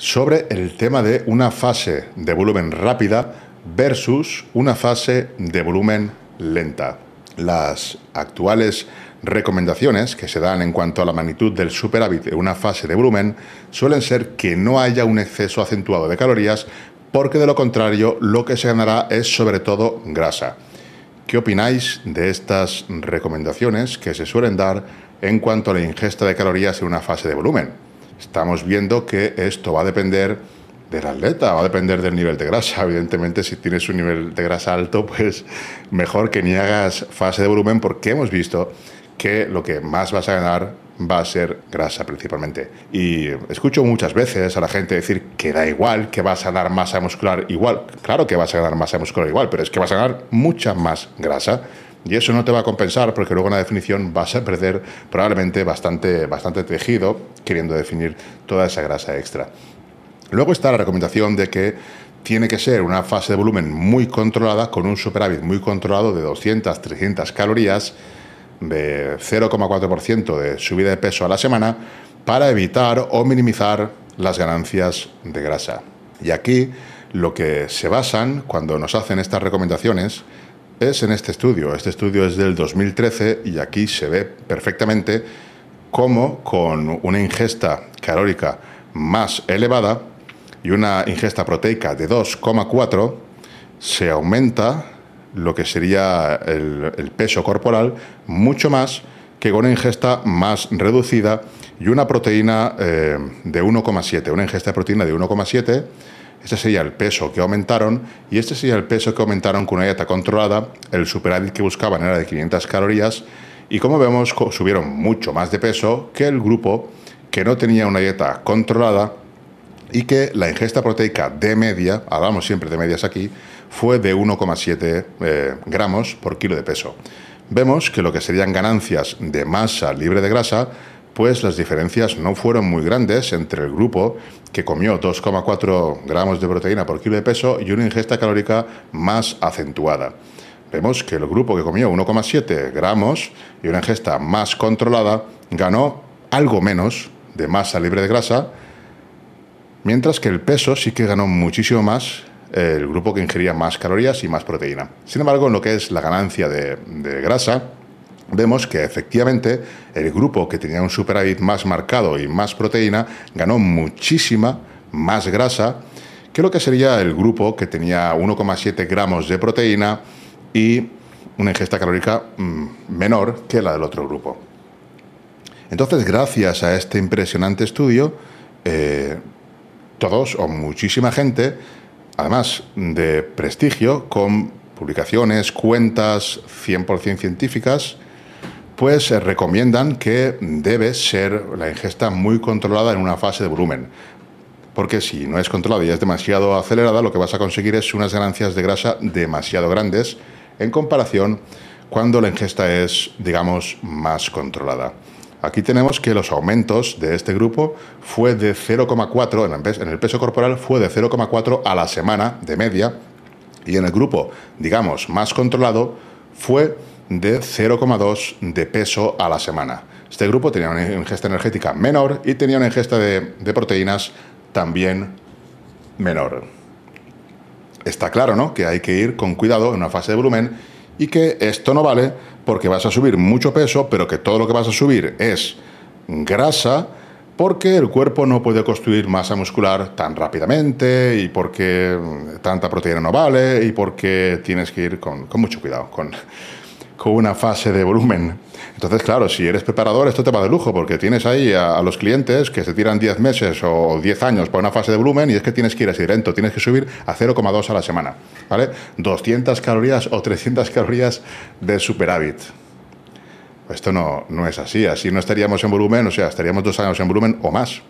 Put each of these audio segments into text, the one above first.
sobre el tema de una fase de volumen rápida versus una fase de volumen lenta. Las actuales recomendaciones que se dan en cuanto a la magnitud del superávit de una fase de volumen suelen ser que no haya un exceso acentuado de calorías porque de lo contrario lo que se ganará es sobre todo grasa. ¿Qué opináis de estas recomendaciones que se suelen dar en cuanto a la ingesta de calorías en una fase de volumen? Estamos viendo que esto va a depender del atleta, va a depender del nivel de grasa. Evidentemente, si tienes un nivel de grasa alto, pues mejor que ni hagas fase de volumen porque hemos visto que lo que más vas a ganar va a ser grasa principalmente. Y escucho muchas veces a la gente decir que da igual, que vas a ganar masa muscular igual. Claro que vas a ganar masa muscular igual, pero es que vas a ganar mucha más grasa. Y eso no te va a compensar porque luego en la definición vas a perder probablemente bastante, bastante tejido queriendo definir toda esa grasa extra. Luego está la recomendación de que tiene que ser una fase de volumen muy controlada, con un superávit muy controlado de 200, 300 calorías, de 0,4% de subida de peso a la semana, para evitar o minimizar las ganancias de grasa. Y aquí lo que se basan cuando nos hacen estas recomendaciones es en este estudio. Este estudio es del 2013 y aquí se ve perfectamente cómo con una ingesta calórica más elevada y una ingesta proteica de 2,4 se aumenta lo que sería el, peso corporal mucho más que con una ingesta más reducida y una proteína eh, de 1,7, una ingesta de proteína de 1,7 este sería el peso que aumentaron y este sería el peso que aumentaron con una dieta controlada. El superávit que buscaban era de 500 calorías y como vemos subieron mucho más de peso que el grupo que no tenía una dieta controlada y que la ingesta proteica de media, hablamos siempre de medias aquí, fue de 1,7 eh, gramos por kilo de peso. Vemos que lo que serían ganancias de masa libre de grasa pues las diferencias no fueron muy grandes entre el grupo que comió 2,4 gramos de proteína por kilo de peso y una ingesta calórica más acentuada. Vemos que el grupo que comió 1,7 gramos y una ingesta más controlada ganó algo menos de masa libre de grasa, mientras que el peso sí que ganó muchísimo más el grupo que ingería más calorías y más proteína. Sin embargo, en lo que es la ganancia de, de grasa, vemos que efectivamente el grupo que tenía un superávit más marcado y más proteína ganó muchísima más grasa que lo que sería el grupo que tenía 1,7 gramos de proteína y una ingesta calórica mm, menor que la del otro grupo. Entonces, gracias a este impresionante estudio, eh, todos o muchísima gente, además de prestigio, con publicaciones, cuentas 100% científicas, pues recomiendan que debe ser la ingesta muy controlada en una fase de volumen. Porque si no es controlada y es demasiado acelerada, lo que vas a conseguir es unas ganancias de grasa demasiado grandes en comparación cuando la ingesta es, digamos, más controlada. Aquí tenemos que los aumentos de este grupo fue de 0,4, en el peso corporal fue de 0,4 a la semana de media, y en el grupo, digamos, más controlado, fue de 0,2 de peso a la semana. Este grupo tenía una ingesta energética menor y tenía una ingesta de, proteínas también menor. Está claro, ¿no? Que hay que ir con cuidado en una fase de volumen y que esto no vale porque vas a subir mucho peso, pero que todo lo que vas a subir es grasa, porque el cuerpo no puede construir masa muscular tan rápidamente y porque tanta proteína no vale y porque tienes que ir con, mucho cuidado, con una fase de volumen. Entonces, claro, si eres preparador, esto te va de lujo, porque tienes ahí a, los clientes que se tiran 10 meses o 10 años para una fase de volumen y es que tienes que ir así lento, tienes que subir a 0,2 a la semana, ¿vale? 200 calorías o 300 calorías de superávit. Esto no, no es así, así no estaríamos en volumen, o sea, estaríamos dos años en volumen o más.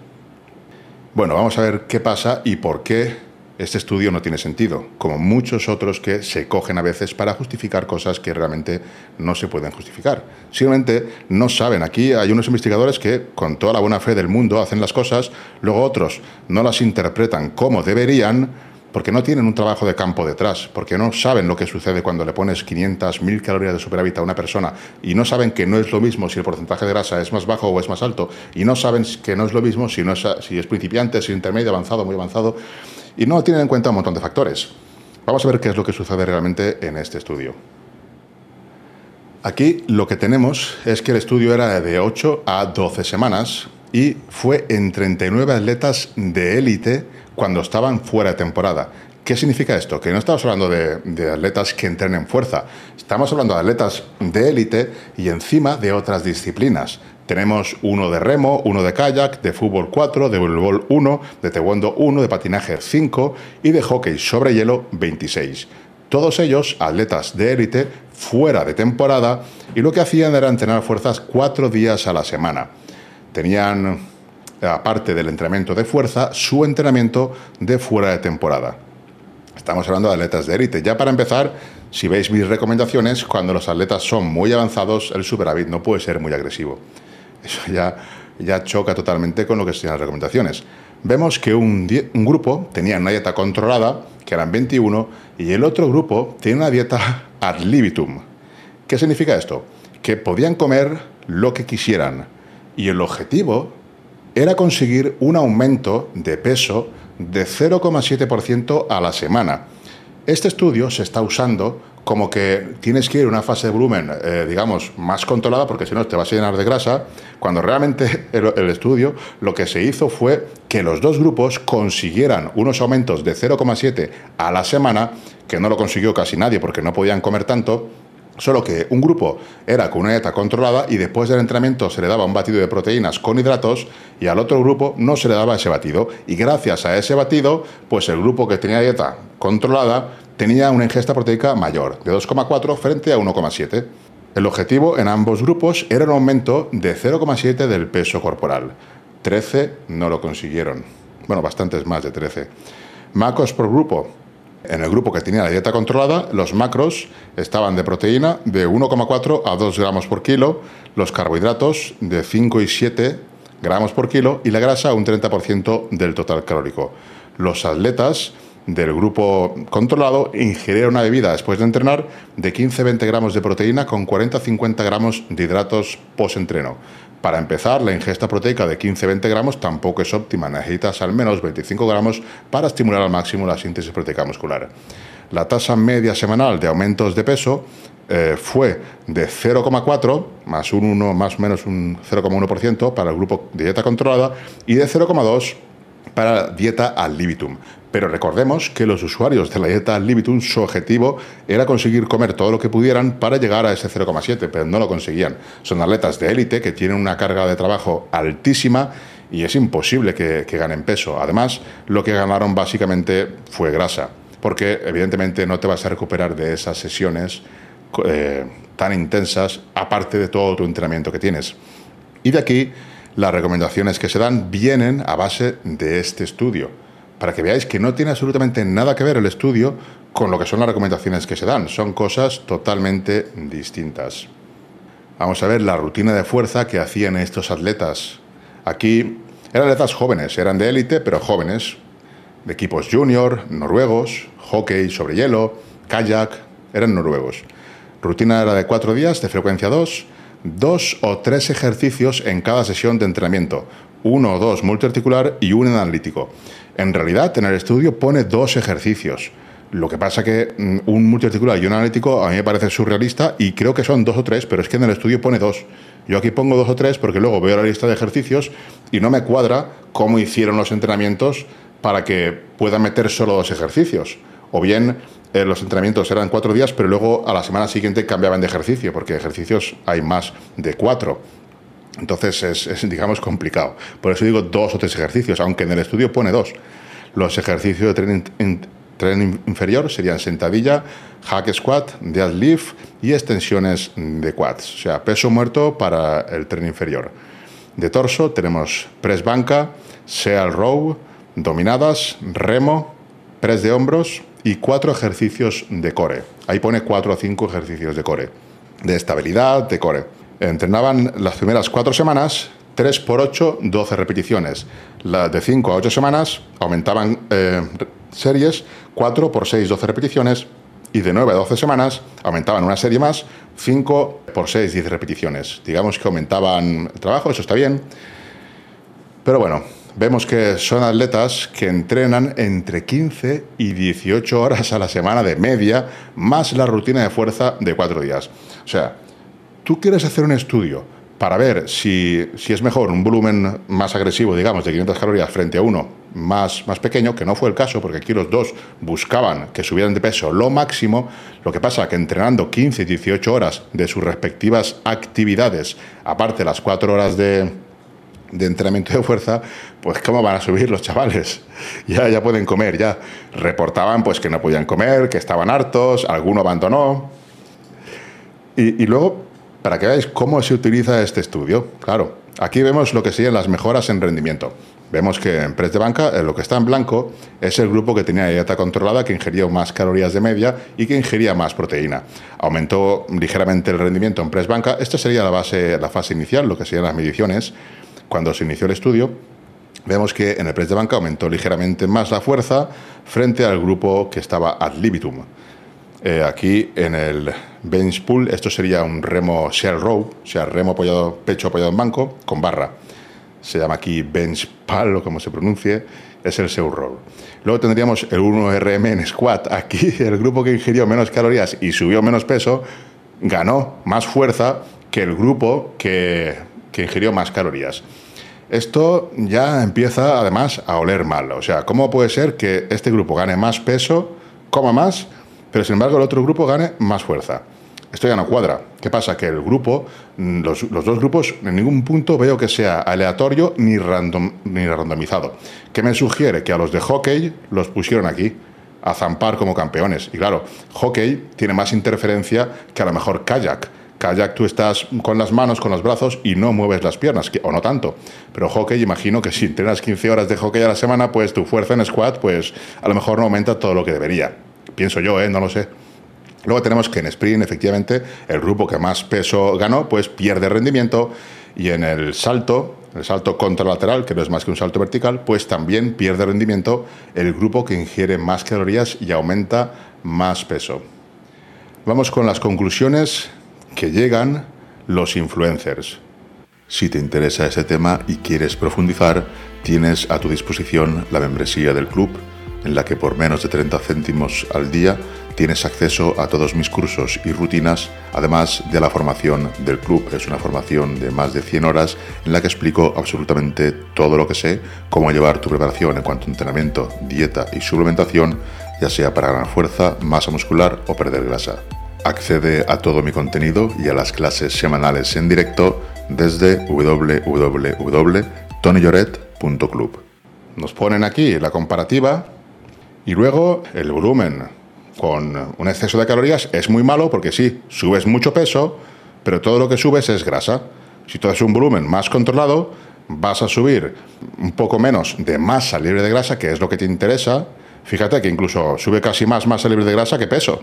Bueno, vamos a ver qué pasa y por qué este estudio no tiene sentido, como muchos otros que se cogen a veces para justificar cosas que realmente no se pueden justificar. Simplemente no saben. Aquí hay unos investigadores que, con toda la buena fe del mundo, hacen las cosas, luego otros no las interpretan como deberían porque no tienen un trabajo de campo detrás, porque no saben lo que sucede cuando le pones 500, 1000 calorías de superávit a una persona y no saben que no es lo mismo si el porcentaje de grasa es más bajo o es más alto y no saben que no es lo mismo si, no es, si es principiante, si es intermedio, avanzado, muy avanzado y no tienen en cuenta un montón de factores. Vamos a ver qué es lo que sucede realmente en este estudio. Aquí lo que tenemos es que el estudio era de 8 a 12 semanas y fue en 39 atletas de élite cuando estaban fuera de temporada. ¿Qué significa esto? Que no estamos hablando de, atletas que entrenen fuerza, estamos hablando de atletas de élite y encima de otras disciplinas. Tenemos uno de remo, uno de kayak, de fútbol 4, de voleibol 1, de taekwondo 1, de patinaje 5 y de hockey sobre hielo 26. Todos ellos atletas de élite fuera de temporada y lo que hacían era entrenar fuerzas cuatro días a la semana. Tenían aparte del entrenamiento de fuerza, su entrenamiento de fuera de temporada. Estamos hablando de atletas de élite. Ya para empezar, si veis mis recomendaciones, cuando los atletas son muy avanzados, el superávit no puede ser muy agresivo. Eso ya, ya choca totalmente con lo que sean las recomendaciones. Vemos que un, un, grupo tenía una dieta controlada, que eran 21, y el otro grupo tiene una dieta ad libitum. ¿Qué significa esto? Que podían comer lo que quisieran. Y el objetivo era conseguir un aumento de peso de 0,7% a la semana. Este estudio se está usando como que tienes que ir a una fase de volumen, eh, digamos, más controlada, porque si no te vas a llenar de grasa, cuando realmente el, el, estudio lo que se hizo fue que los dos grupos consiguieran unos aumentos de 0,7 a la semana, que no lo consiguió casi nadie porque no podían comer tanto, Solo que un grupo era con una dieta controlada y después del entrenamiento se le daba un batido de proteínas con hidratos y al otro grupo no se le daba ese batido. Y gracias a ese batido, pues el grupo que tenía dieta controlada tenía una ingesta proteica mayor, de 2,4 frente a 1,7. El objetivo en ambos grupos era un aumento de 0,7 del peso corporal. 13 no lo consiguieron. Bueno, bastantes más de 13. Macos por grupo, en el grupo que tenía la dieta controlada, los macros estaban de proteína de 1,4 a 2 gramos por kilo, los carbohidratos de 5 y 7 gramos por kilo y la grasa un 30% del total calórico. Los atletas del grupo controlado ingirieron una bebida después de entrenar de 15-20 gramos de proteína con 40-50 gramos de hidratos post-entreno. Para empezar, la ingesta proteica de 15-20 gramos tampoco es óptima, necesitas al menos 25 gramos para estimular al máximo la síntesis proteica muscular. La tasa media semanal de aumentos de peso eh, fue de 0,4 más un 1, más o menos un 0,1% para el grupo dieta controlada y de 0,2 para dieta al libitum. Pero recordemos que los usuarios de la dieta al libitum, su objetivo era conseguir comer todo lo que pudieran para llegar a ese 0,7, pero no lo conseguían. Son atletas de élite que tienen una carga de trabajo altísima y es imposible que, ganen peso. Además, lo que ganaron básicamente fue grasa, porque evidentemente no te vas a recuperar de esas sesiones eh, tan intensas, aparte de todo tu entrenamiento que tienes. Y de aquí las recomendaciones que se dan vienen a base de este estudio, para que veáis que no tiene absolutamente nada que ver el estudio con lo que son las recomendaciones que se dan, son cosas totalmente distintas. Vamos a ver la rutina de fuerza que hacían estos atletas. Aquí eran atletas jóvenes, eran de élite, pero jóvenes, de equipos junior, noruegos, hockey sobre hielo, kayak, eran noruegos. Rutina era de cuatro días, de frecuencia 2, dos o tres ejercicios en cada sesión de entrenamiento, uno o dos multiarticular y un analítico. En realidad, en el estudio pone dos ejercicios. Lo que pasa que mm, un multiarticular y un analítico a mí me parece surrealista y creo que son dos o tres, pero es que en el estudio pone dos. Yo aquí pongo dos o tres porque luego veo la lista de ejercicios y no me cuadra cómo hicieron los entrenamientos para que pueda meter solo dos ejercicios. O bien eh, los entrenamientos eran cuatro días, pero luego a la semana siguiente cambiaban de ejercicio, porque ejercicios hay más de cuatro. Entonces es, digamos, complicado. Por eso digo dos o tres ejercicios, aunque en el estudio pone dos. Los ejercicios de tren, inferior serían sentadilla, hack squat, deadlift y extensiones de quads. O sea, peso muerto para el tren inferior. De torso tenemos press banca, seal row, dominadas, remo, press de hombros y cuatro ejercicios de core. Ahí pone cuatro o cinco ejercicios de core, de estabilidad, de core. Entrenaban las primeras cuatro semanas 3 por 8, 12 repeticiones. Las de 5 a 8 semanas aumentaban eh, series 4 por 6, 12 repeticiones. Y de 9 a 12 semanas aumentaban una serie más, 5 por 6, 10 repeticiones. Digamos que aumentaban el trabajo, eso está bien. Pero bueno, vemos que son atletas que entrenan entre 15 y 18 horas a la semana de media, más la rutina de fuerza de 4 días. O sea, tú quieres hacer un estudio para ver si, es mejor un volumen más agresivo, digamos, de 500 calorías frente a uno más, más pequeño, que no fue el caso, porque aquí los dos buscaban que subieran de peso lo máximo. Lo que pasa que entrenando 15 y 18 horas de sus respectivas actividades, aparte las 4 horas de, de entrenamiento de fuerza, pues cómo van a subir los chavales. Ya, ya pueden comer, ya. Reportaban pues que no podían comer, que estaban hartos, alguno abandonó. Y, luego para que veáis cómo se utiliza este estudio. Claro, aquí vemos lo que siguen las mejoras en rendimiento. Vemos que en press de banca eh, lo que está en blanco es el grupo que tenía dieta controlada, que ingería más calorías de media y que ingería más proteína. Aumentó ligeramente el rendimiento en press banca. Esta sería la, base, la fase inicial, lo que serían las mediciones. Cuando se inició el estudio, vemos que en el press de banca aumentó ligeramente más la fuerza frente al grupo que estaba ad libitum. Eh, aquí en el bench pull, esto sería un remo shell row, o sea, remo apoyado, pecho apoyado en banco con barra. Se llama aquí bench pull o como se pronuncie, es el seu row. Luego tendríamos el 1RM en squat. Aquí el grupo que ingirió menos calorías y subió menos peso ganó más fuerza que el grupo que, que ingirió más calorías. Esto ya empieza además a oler mal. O sea, ¿cómo puede ser que este grupo gane más peso, coma más? pero sin embargo el otro grupo gane más fuerza. Esto ya no cuadra. ¿Qué pasa? Que el grupo, mm, los, dos grupos, en ningún punto veo que sea aleatorio ni, random, ni randomizado. ¿Qué me sugiere? Que a los de hockey los pusieron aquí, a zampar como campeones. Y claro, hockey tiene más interferencia que a lo mejor kayak. Kayak tú estás con las manos, con los brazos y no mueves las piernas, o no tanto. Pero hockey, imagino que si entrenas 15 horas de hockey a la semana, pues tu fuerza en squat, pues a lo mejor no aumenta todo lo que debería. Pienso yo, ¿eh? no lo sé. Luego tenemos que en sprint, efectivamente, el grupo que más peso ganó, pues pierde rendimiento. Y en el salto, el salto contralateral, que no es más que un salto vertical, pues también pierde rendimiento el grupo que ingiere más calorías y aumenta más peso. Vamos con las conclusiones que llegan los influencers. Si te interesa este tema y quieres profundizar, tienes a tu disposición la membresía del club en la que por menos de 30 céntimos al día tienes acceso a todos mis cursos y rutinas, además de la formación del club. Es una formación de más de 100 horas en la que explico absolutamente todo lo que sé, cómo llevar tu preparación en cuanto a entrenamiento, dieta y suplementación, ya sea para ganar fuerza, masa muscular o perder grasa. Accede a todo mi contenido y a las clases semanales en directo desde www.tonyloret.club. Nos ponen aquí la comparativa y luego el volumen con un exceso de calorías es muy malo porque sí, subes mucho peso, pero todo lo que subes es grasa. Si tú haces un volumen más controlado, vas a subir un poco menos de masa libre de grasa, que es lo que te interesa. Fíjate que incluso sube casi más masa libre de grasa que peso.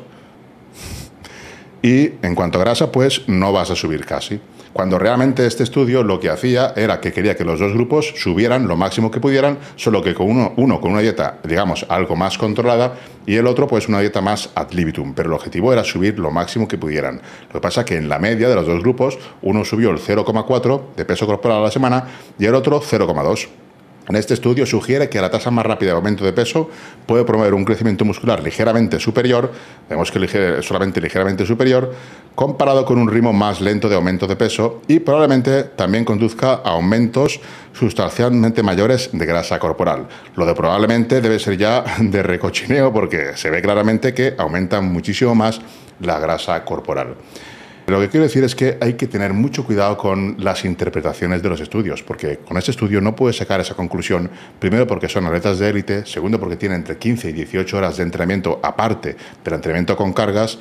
Y en cuanto a grasa, pues no vas a subir casi cuando realmente este estudio lo que hacía era que quería que los dos grupos subieran lo máximo que pudieran, solo que con uno, uno con una dieta, digamos, algo más controlada y el otro pues una dieta más ad libitum, pero el objetivo era subir lo máximo que pudieran. Lo que pasa que en la media de los dos grupos, uno subió el 0,4 de peso corporal a la semana y el otro 0,2. En este estudio sugiere que la tasa más rápida de aumento de peso puede promover un crecimiento muscular ligeramente superior, vemos que solamente ligeramente superior, comparado con un ritmo más lento de aumento de peso y probablemente también conduzca a aumentos sustancialmente mayores de grasa corporal. Lo de probablemente debe ser ya de recochineo porque se ve claramente que aumenta muchísimo más la grasa corporal. Lo que quiero decir es que hay que tener mucho cuidado con las interpretaciones de los estudios, porque con este estudio no puedes sacar esa conclusión, primero porque son atletas de élite, segundo porque tienen entre 15 y 18 horas de entrenamiento aparte del entrenamiento con cargas,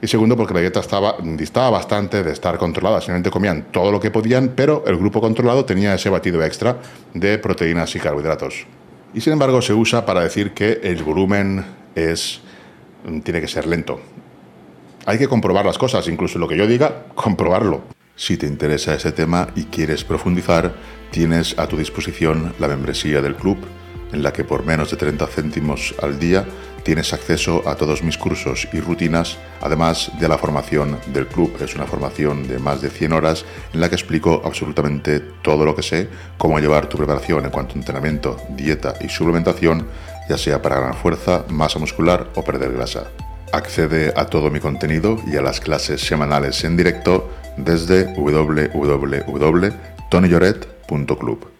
y segundo porque la dieta estaba, distaba bastante de estar controlada, simplemente comían todo lo que podían, pero el grupo controlado tenía ese batido extra de proteínas y carbohidratos. Y sin embargo se usa para decir que el volumen es, tiene que ser lento hay que comprobar las cosas, incluso lo que yo diga, comprobarlo. Si te interesa ese tema y quieres profundizar, tienes a tu disposición la membresía del club, en la que por menos de 30 céntimos al día tienes acceso a todos mis cursos y rutinas, además de la formación del club. Es una formación de más de 100 horas en la que explico absolutamente todo lo que sé, cómo llevar tu preparación en cuanto a entrenamiento, dieta y suplementación, ya sea para ganar fuerza, masa muscular o perder grasa. Accede a todo mi contenido y a las clases semanales en directo desde www.tonyjoret.club.